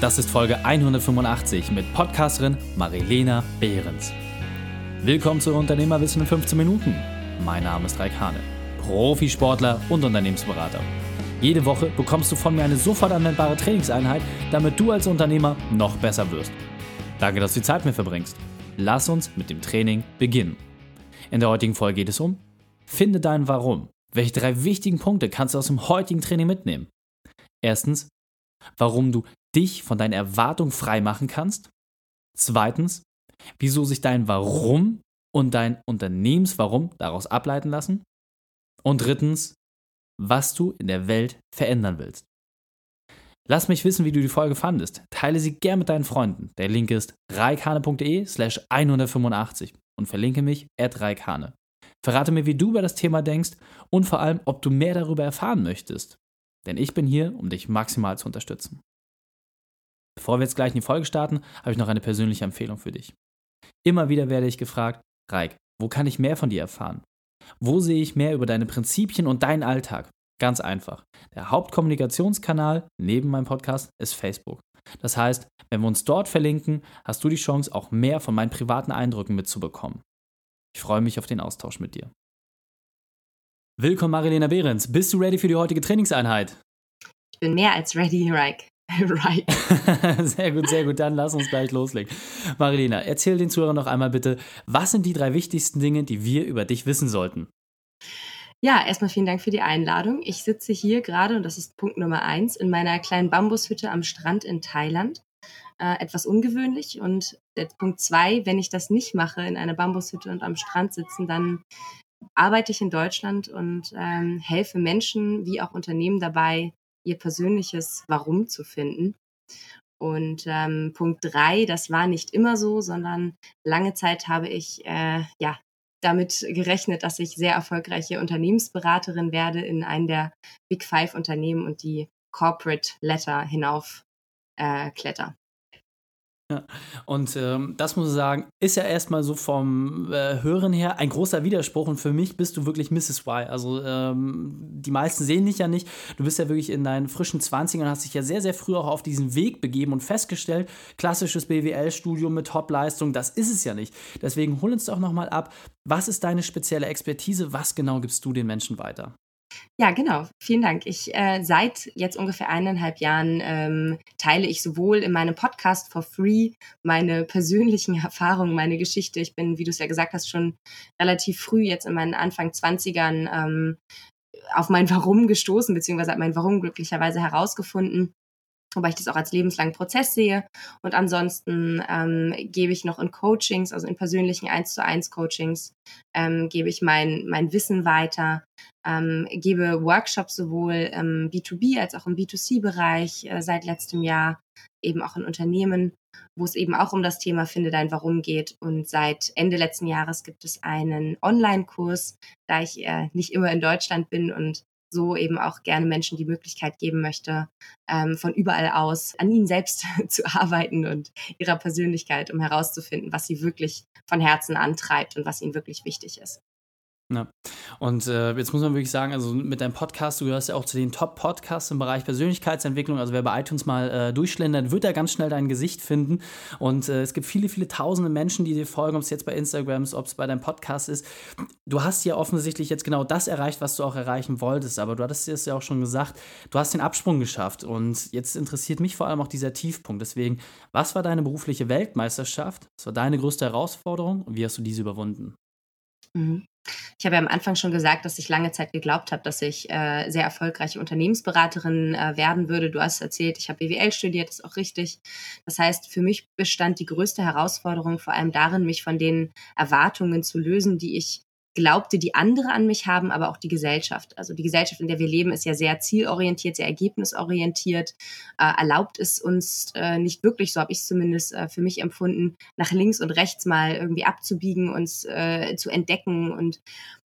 Das ist Folge 185 mit Podcasterin Marilena Behrens. Willkommen zu Unternehmerwissen in 15 Minuten. Mein Name ist Raik Hane, Profisportler und Unternehmensberater. Jede Woche bekommst du von mir eine sofort anwendbare Trainingseinheit, damit du als Unternehmer noch besser wirst. Danke, dass du die Zeit mit mir verbringst. Lass uns mit dem Training beginnen. In der heutigen Folge geht es um Finde dein Warum. Welche drei wichtigen Punkte kannst du aus dem heutigen Training mitnehmen? Erstens, warum du dich von deinen Erwartungen frei machen kannst. Zweitens, wieso sich dein Warum und dein Unternehmenswarum daraus ableiten lassen. Und drittens, was du in der Welt verändern willst. Lass mich wissen, wie du die Folge fandest. Teile sie gern mit deinen Freunden. Der Link ist reikane.de slash 185 und verlinke mich at reikane. Verrate mir, wie du über das Thema denkst und vor allem, ob du mehr darüber erfahren möchtest. Denn ich bin hier, um dich maximal zu unterstützen. Bevor wir jetzt gleich in die Folge starten, habe ich noch eine persönliche Empfehlung für dich. Immer wieder werde ich gefragt, Reik, wo kann ich mehr von dir erfahren? Wo sehe ich mehr über deine Prinzipien und deinen Alltag? Ganz einfach. Der Hauptkommunikationskanal neben meinem Podcast ist Facebook. Das heißt, wenn wir uns dort verlinken, hast du die Chance, auch mehr von meinen privaten Eindrücken mitzubekommen. Ich freue mich auf den Austausch mit dir. Willkommen, Marilena Behrens. Bist du ready für die heutige Trainingseinheit? Ich bin mehr als ready, Reik. right. sehr gut, sehr gut. Dann lass uns gleich loslegen. Marilena, erzähl den Zuhörern noch einmal bitte, was sind die drei wichtigsten Dinge, die wir über dich wissen sollten? Ja, erstmal vielen Dank für die Einladung. Ich sitze hier gerade, und das ist Punkt Nummer eins, in meiner kleinen Bambushütte am Strand in Thailand. Äh, etwas ungewöhnlich. Und Punkt zwei, wenn ich das nicht mache, in einer Bambushütte und am Strand sitzen, dann arbeite ich in Deutschland und ähm, helfe Menschen wie auch Unternehmen dabei, ihr persönliches Warum zu finden. Und ähm, Punkt drei, das war nicht immer so, sondern lange Zeit habe ich äh, ja damit gerechnet, dass ich sehr erfolgreiche Unternehmensberaterin werde in einem der Big Five Unternehmen und die Corporate Letter hinauf äh, kletter. Und ähm, das muss ich sagen, ist ja erstmal so vom äh, Hören her ein großer Widerspruch. Und für mich bist du wirklich Mrs. Y. Also ähm, die meisten sehen dich ja nicht. Du bist ja wirklich in deinen frischen 20ern und hast dich ja sehr, sehr früh auch auf diesen Weg begeben und festgestellt, klassisches BWL-Studium mit Top-Leistung, das ist es ja nicht. Deswegen hol uns doch nochmal ab. Was ist deine spezielle Expertise? Was genau gibst du den Menschen weiter? Ja, genau. Vielen Dank. Ich äh, seit jetzt ungefähr eineinhalb Jahren ähm, teile ich sowohl in meinem Podcast for free meine persönlichen Erfahrungen, meine Geschichte. Ich bin, wie du es ja gesagt hast, schon relativ früh jetzt in meinen Anfang 20ern ähm, auf mein Warum gestoßen, beziehungsweise habe mein Warum glücklicherweise herausgefunden wobei ich das auch als lebenslangen Prozess sehe. Und ansonsten ähm, gebe ich noch in Coachings, also in persönlichen 1 zu 1 Coachings, ähm, gebe ich mein, mein Wissen weiter, ähm, gebe Workshops sowohl im B2B als auch im B2C-Bereich äh, seit letztem Jahr, eben auch in Unternehmen, wo es eben auch um das Thema Finde dein Warum geht. Und seit Ende letzten Jahres gibt es einen Online-Kurs, da ich äh, nicht immer in Deutschland bin und so eben auch gerne Menschen die Möglichkeit geben möchte, ähm, von überall aus an ihnen selbst zu arbeiten und ihrer Persönlichkeit, um herauszufinden, was sie wirklich von Herzen antreibt und was ihnen wirklich wichtig ist. Ja. Und äh, jetzt muss man wirklich sagen, also mit deinem Podcast, du gehörst ja auch zu den Top-Podcasts im Bereich Persönlichkeitsentwicklung. Also wer bei iTunes mal äh, durchschlendert, wird da ganz schnell dein Gesicht finden. Und äh, es gibt viele, viele tausende Menschen, die dir folgen, ob es jetzt bei Instagram ist, ob es bei deinem Podcast ist. Du hast ja offensichtlich jetzt genau das erreicht, was du auch erreichen wolltest. Aber du hattest es ja auch schon gesagt, du hast den Absprung geschafft. Und jetzt interessiert mich vor allem auch dieser Tiefpunkt. Deswegen, was war deine berufliche Weltmeisterschaft? Was war deine größte Herausforderung und wie hast du diese überwunden? Mhm. Ich habe ja am Anfang schon gesagt, dass ich lange Zeit geglaubt habe, dass ich äh, sehr erfolgreiche Unternehmensberaterin äh, werden würde. Du hast erzählt, ich habe BWL studiert, ist auch richtig. Das heißt, für mich bestand die größte Herausforderung vor allem darin, mich von den Erwartungen zu lösen, die ich glaubte, die andere an mich haben, aber auch die Gesellschaft. Also die Gesellschaft, in der wir leben, ist ja sehr zielorientiert, sehr ergebnisorientiert, äh, erlaubt es uns äh, nicht wirklich, so habe ich es zumindest äh, für mich empfunden, nach links und rechts mal irgendwie abzubiegen, uns äh, zu entdecken und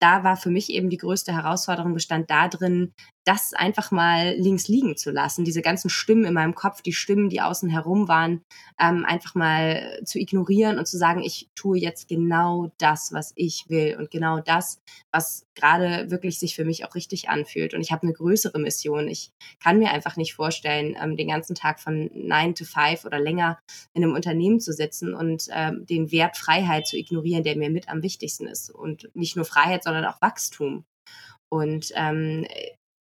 da war für mich eben die größte Herausforderung bestand darin, das einfach mal links liegen zu lassen, diese ganzen Stimmen in meinem Kopf, die Stimmen, die außen herum waren, ähm, einfach mal zu ignorieren und zu sagen, ich tue jetzt genau das, was ich will und genau das, was gerade wirklich sich für mich auch richtig anfühlt. Und ich habe eine größere Mission. Ich kann mir einfach nicht vorstellen, ähm, den ganzen Tag von 9 to 5 oder länger in einem Unternehmen zu sitzen und ähm, den Wert Freiheit zu ignorieren, der mir mit am wichtigsten ist. Und nicht nur Freiheit, sondern auch Wachstum. Und ähm,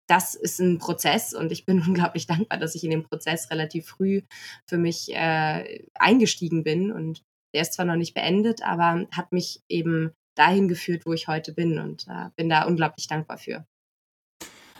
das ist ein Prozess und ich bin unglaublich dankbar, dass ich in den Prozess relativ früh für mich äh, eingestiegen bin. Und der ist zwar noch nicht beendet, aber hat mich eben dahin geführt, wo ich heute bin und äh, bin da unglaublich dankbar für.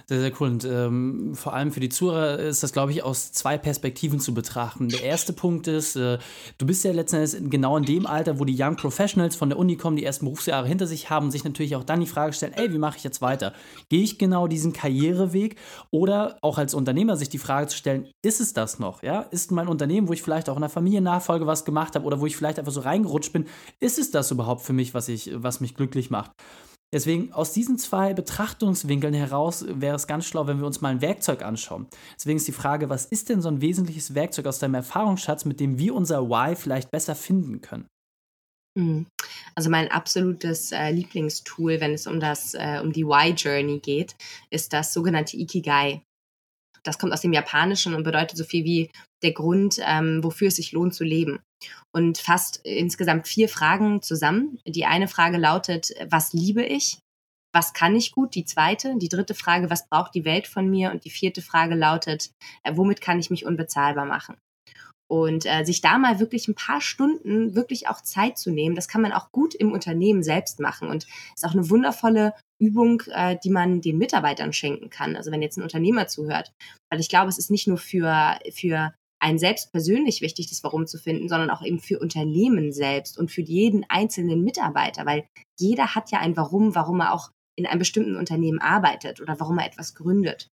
Sehr, sehr cool. Und ähm, vor allem für die Zuhörer ist das, glaube ich, aus zwei Perspektiven zu betrachten. Der erste Punkt ist, äh, du bist ja letztendlich genau in dem Alter, wo die Young Professionals von der Uni kommen, die ersten Berufsjahre hinter sich haben, sich natürlich auch dann die Frage stellen, ey, wie mache ich jetzt weiter? Gehe ich genau diesen Karriereweg? Oder auch als Unternehmer sich die Frage zu stellen, ist es das noch? Ja? Ist mein Unternehmen, wo ich vielleicht auch in der Familiennachfolge was gemacht habe oder wo ich vielleicht einfach so reingerutscht bin, ist es das überhaupt für mich, was, ich, was mich glücklich macht? Deswegen aus diesen zwei Betrachtungswinkeln heraus wäre es ganz schlau, wenn wir uns mal ein Werkzeug anschauen. Deswegen ist die Frage, was ist denn so ein wesentliches Werkzeug aus deinem Erfahrungsschatz, mit dem wir unser Why vielleicht besser finden können? Mhm. Also mein absolutes äh, Lieblingstool, wenn es um das äh, um die Why Journey geht, ist das sogenannte Ikigai. Das kommt aus dem Japanischen und bedeutet so viel wie der Grund, ähm, wofür es sich lohnt zu leben. Und fasst insgesamt vier Fragen zusammen. Die eine Frage lautet, was liebe ich? Was kann ich gut? Die zweite. Die dritte Frage, was braucht die Welt von mir? Und die vierte Frage lautet, äh, womit kann ich mich unbezahlbar machen? Und äh, sich da mal wirklich ein paar Stunden wirklich auch Zeit zu nehmen, das kann man auch gut im Unternehmen selbst machen und ist auch eine wundervolle Übung, äh, die man den Mitarbeitern schenken kann. Also wenn jetzt ein Unternehmer zuhört, weil ich glaube, es ist nicht nur für für einen selbst persönlich wichtig, das Warum zu finden, sondern auch eben für Unternehmen selbst und für jeden einzelnen Mitarbeiter, weil jeder hat ja ein Warum, warum er auch in einem bestimmten Unternehmen arbeitet oder warum er etwas gründet.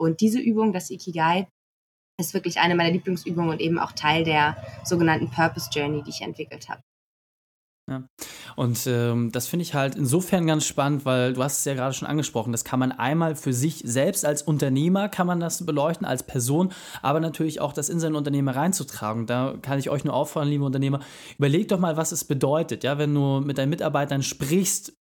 Und diese Übung, das Ikigai, ist wirklich eine meiner Lieblingsübungen und eben auch Teil der sogenannten Purpose Journey, die ich entwickelt habe. Ja. Und ähm, das finde ich halt insofern ganz spannend, weil du hast es ja gerade schon angesprochen, das kann man einmal für sich selbst als Unternehmer kann man das beleuchten, als Person, aber natürlich auch das in sein Unternehmen reinzutragen. Da kann ich euch nur auffordern, liebe Unternehmer, überleg doch mal, was es bedeutet, ja, wenn du mit deinen Mitarbeitern sprichst,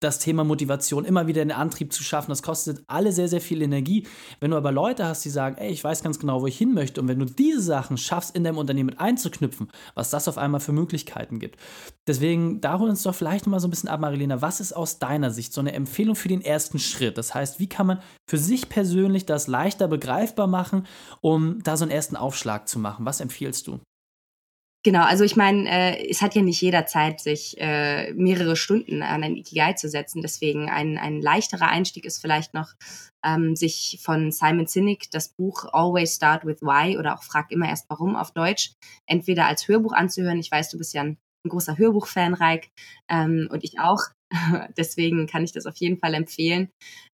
das Thema Motivation, immer wieder den Antrieb zu schaffen, das kostet alle sehr, sehr viel Energie. Wenn du aber Leute hast, die sagen, ey, ich weiß ganz genau, wo ich hin möchte, und wenn du diese Sachen schaffst, in deinem Unternehmen einzuknüpfen, was das auf einmal für Möglichkeiten gibt. Deswegen, da holen uns doch vielleicht mal so ein bisschen ab, Marilena, was ist aus deiner Sicht so eine Empfehlung für den ersten Schritt? Das heißt, wie kann man für sich persönlich das leichter begreifbar machen, um da so einen ersten Aufschlag zu machen? Was empfiehlst du? Genau, also ich meine, äh, es hat ja nicht jeder Zeit, sich äh, mehrere Stunden an ein Ikigai zu setzen. Deswegen ein, ein leichterer Einstieg ist vielleicht noch, ähm, sich von Simon Sinek das Buch Always Start with Why oder auch Frag immer erst warum auf Deutsch entweder als Hörbuch anzuhören. Ich weiß, du bist ja ein, ein großer Hörbuchfan, Reik, ähm, und ich auch. Deswegen kann ich das auf jeden Fall empfehlen.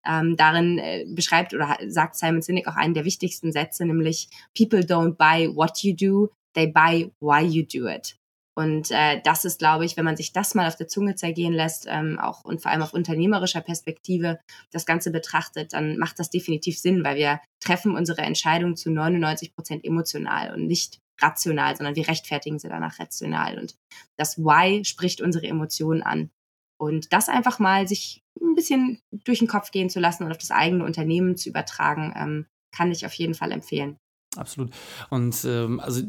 Ähm, darin äh, beschreibt oder sagt Simon Sinek auch einen der wichtigsten Sätze, nämlich People don't buy what you do, they buy why you do it. Und äh, das ist, glaube ich, wenn man sich das mal auf der Zunge zergehen lässt, ähm, auch und vor allem auf unternehmerischer Perspektive das Ganze betrachtet, dann macht das definitiv Sinn, weil wir treffen unsere Entscheidung zu 99 Prozent emotional und nicht rational, sondern wir rechtfertigen sie danach rational. Und das Why spricht unsere Emotionen an. Und das einfach mal sich ein bisschen durch den Kopf gehen zu lassen und auf das eigene Unternehmen zu übertragen, ähm, kann ich auf jeden Fall empfehlen. Absolut. Und ähm, also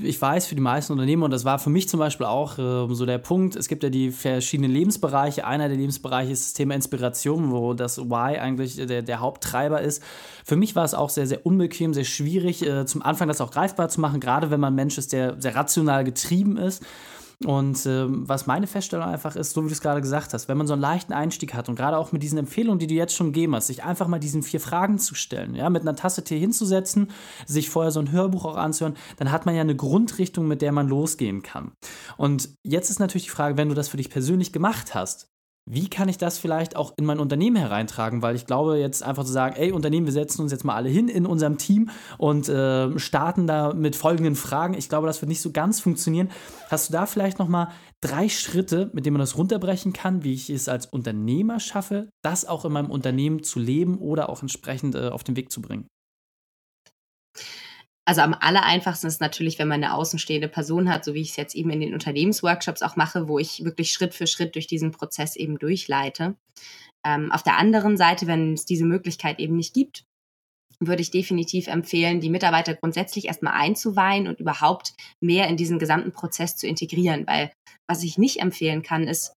ich weiß, für die meisten Unternehmen, und das war für mich zum Beispiel auch äh, so der Punkt, es gibt ja die verschiedenen Lebensbereiche. Einer der Lebensbereiche ist das Thema Inspiration, wo das Why eigentlich der, der Haupttreiber ist. Für mich war es auch sehr, sehr unbequem, sehr schwierig, äh, zum Anfang das auch greifbar zu machen, gerade wenn man ein Mensch ist, der sehr rational getrieben ist. Und ähm, was meine Feststellung einfach ist, so wie du es gerade gesagt hast, wenn man so einen leichten Einstieg hat und gerade auch mit diesen Empfehlungen, die du jetzt schon gegeben hast, sich einfach mal diesen vier Fragen zu stellen, ja, mit einer Tasse Tee hinzusetzen, sich vorher so ein Hörbuch auch anzuhören, dann hat man ja eine Grundrichtung, mit der man losgehen kann. Und jetzt ist natürlich die Frage, wenn du das für dich persönlich gemacht hast, wie kann ich das vielleicht auch in mein Unternehmen hereintragen? Weil ich glaube, jetzt einfach zu sagen, ey, Unternehmen, wir setzen uns jetzt mal alle hin in unserem Team und äh, starten da mit folgenden Fragen. Ich glaube, das wird nicht so ganz funktionieren. Hast du da vielleicht nochmal drei Schritte, mit denen man das runterbrechen kann, wie ich es als Unternehmer schaffe, das auch in meinem Unternehmen zu leben oder auch entsprechend äh, auf den Weg zu bringen? Also am aller einfachsten ist natürlich, wenn man eine außenstehende Person hat, so wie ich es jetzt eben in den Unternehmensworkshops auch mache, wo ich wirklich Schritt für Schritt durch diesen Prozess eben durchleite. Ähm, auf der anderen Seite, wenn es diese Möglichkeit eben nicht gibt, würde ich definitiv empfehlen, die Mitarbeiter grundsätzlich erstmal einzuweihen und überhaupt mehr in diesen gesamten Prozess zu integrieren. Weil was ich nicht empfehlen kann, ist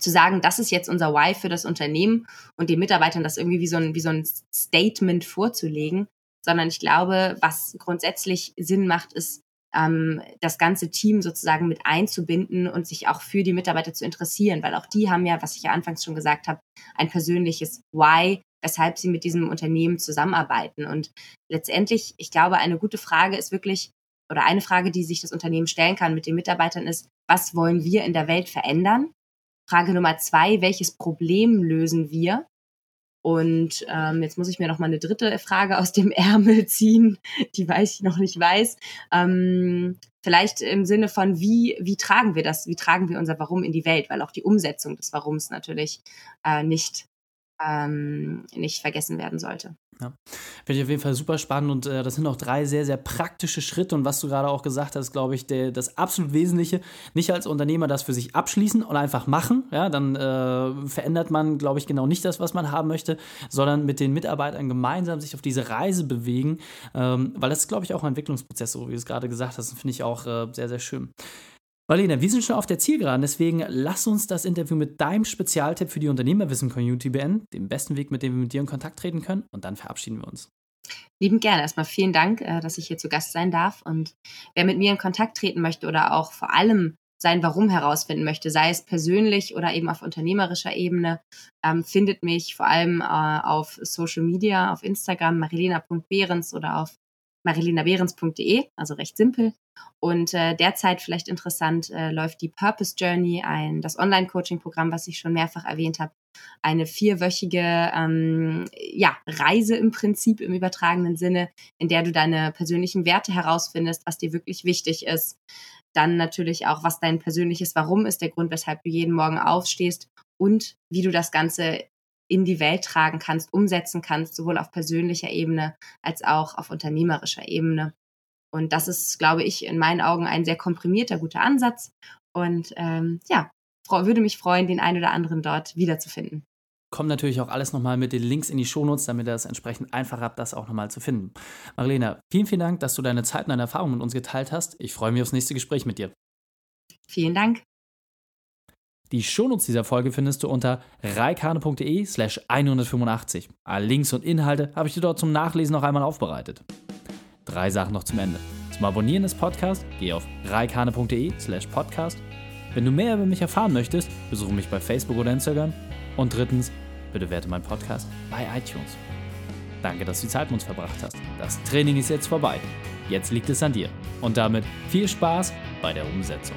zu sagen, das ist jetzt unser Why für das Unternehmen und den Mitarbeitern das irgendwie wie so ein, wie so ein Statement vorzulegen, sondern ich glaube, was grundsätzlich Sinn macht, ist, ähm, das ganze Team sozusagen mit einzubinden und sich auch für die Mitarbeiter zu interessieren, weil auch die haben ja, was ich ja anfangs schon gesagt habe, ein persönliches Why, weshalb sie mit diesem Unternehmen zusammenarbeiten. Und letztendlich, ich glaube, eine gute Frage ist wirklich, oder eine Frage, die sich das Unternehmen stellen kann mit den Mitarbeitern ist, was wollen wir in der Welt verändern? Frage Nummer zwei, welches Problem lösen wir? Und ähm, jetzt muss ich mir noch mal eine dritte Frage aus dem Ärmel ziehen, die weiß ich noch nicht weiß. Ähm, vielleicht im Sinne von, wie, wie tragen wir das, wie tragen wir unser Warum in die Welt, weil auch die Umsetzung des Warums natürlich äh, nicht, ähm, nicht vergessen werden sollte. Ja. Finde ich auf jeden Fall super spannend und äh, das sind auch drei sehr, sehr praktische Schritte und was du gerade auch gesagt hast, glaube ich, der, das absolut Wesentliche. Nicht als Unternehmer das für sich abschließen und einfach machen, ja, dann äh, verändert man, glaube ich, genau nicht das, was man haben möchte, sondern mit den Mitarbeitern gemeinsam sich auf diese Reise bewegen, ähm, weil das ist, glaube ich, auch ein Entwicklungsprozess, so wie du es gerade gesagt hast, finde ich auch äh, sehr, sehr schön. Marlene, wir sind schon auf der Zielgeraden, deswegen lass uns das Interview mit deinem Spezialtipp für die Unternehmerwissen-Community beenden, dem besten Weg, mit dem wir mit dir in Kontakt treten können und dann verabschieden wir uns. Lieben gerne. Erstmal vielen Dank, äh, dass ich hier zu Gast sein darf. Und wer mit mir in Kontakt treten möchte oder auch vor allem sein Warum herausfinden möchte, sei es persönlich oder eben auf unternehmerischer Ebene, ähm, findet mich vor allem äh, auf Social Media, auf Instagram marilena.behrens oder auf marilenabehrens.de, also recht simpel. Und äh, derzeit vielleicht interessant äh, läuft die Purpose Journey, ein das Online-Coaching-Programm, was ich schon mehrfach erwähnt habe, eine vierwöchige ähm, ja, Reise im Prinzip im übertragenen Sinne, in der du deine persönlichen Werte herausfindest, was dir wirklich wichtig ist. Dann natürlich auch, was dein persönliches Warum ist, der Grund, weshalb du jeden Morgen aufstehst und wie du das Ganze in die Welt tragen kannst, umsetzen kannst, sowohl auf persönlicher Ebene als auch auf unternehmerischer Ebene. Und das ist, glaube ich, in meinen Augen ein sehr komprimierter, guter Ansatz. Und ähm, ja, würde mich freuen, den einen oder anderen dort wiederzufinden. Kommt natürlich auch alles nochmal mit den Links in die Shownotes, damit ihr es entsprechend einfach habt, das auch nochmal zu finden. Marlene, vielen, vielen Dank, dass du deine Zeit und deine Erfahrungen mit uns geteilt hast. Ich freue mich aufs nächste Gespräch mit dir. Vielen Dank. Die Shownotes dieser Folge findest du unter reikane.de slash 185. Alle Links und Inhalte habe ich dir dort zum Nachlesen noch einmal aufbereitet. Drei Sachen noch zum Ende. Zum Abonnieren des Podcasts geh auf reikane.de slash podcast. Wenn du mehr über mich erfahren möchtest, besuche mich bei Facebook oder Instagram. Und drittens, bitte werte meinen Podcast bei iTunes. Danke, dass du die Zeit mit uns verbracht hast. Das Training ist jetzt vorbei. Jetzt liegt es an dir. Und damit viel Spaß bei der Umsetzung.